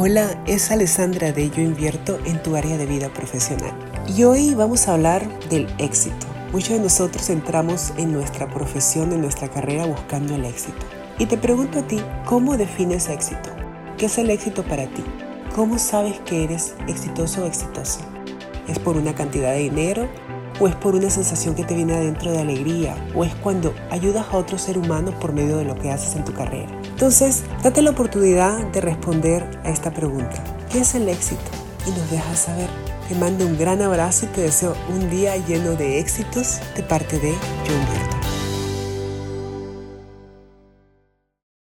Hola, es Alessandra de Yo Invierto en tu área de vida profesional. Y hoy vamos a hablar del éxito. Muchos de nosotros entramos en nuestra profesión, en nuestra carrera buscando el éxito. Y te pregunto a ti, ¿cómo defines éxito? ¿Qué es el éxito para ti? ¿Cómo sabes que eres exitoso o exitosa? ¿Es por una cantidad de dinero? ¿O es por una sensación que te viene adentro de alegría? ¿O es cuando ayudas a otro ser humano por medio de lo que haces en tu carrera? Entonces, date la oportunidad de responder a esta pregunta. ¿Qué es el éxito? Y nos dejas saber. Te mando un gran abrazo y te deseo un día lleno de éxitos de parte de John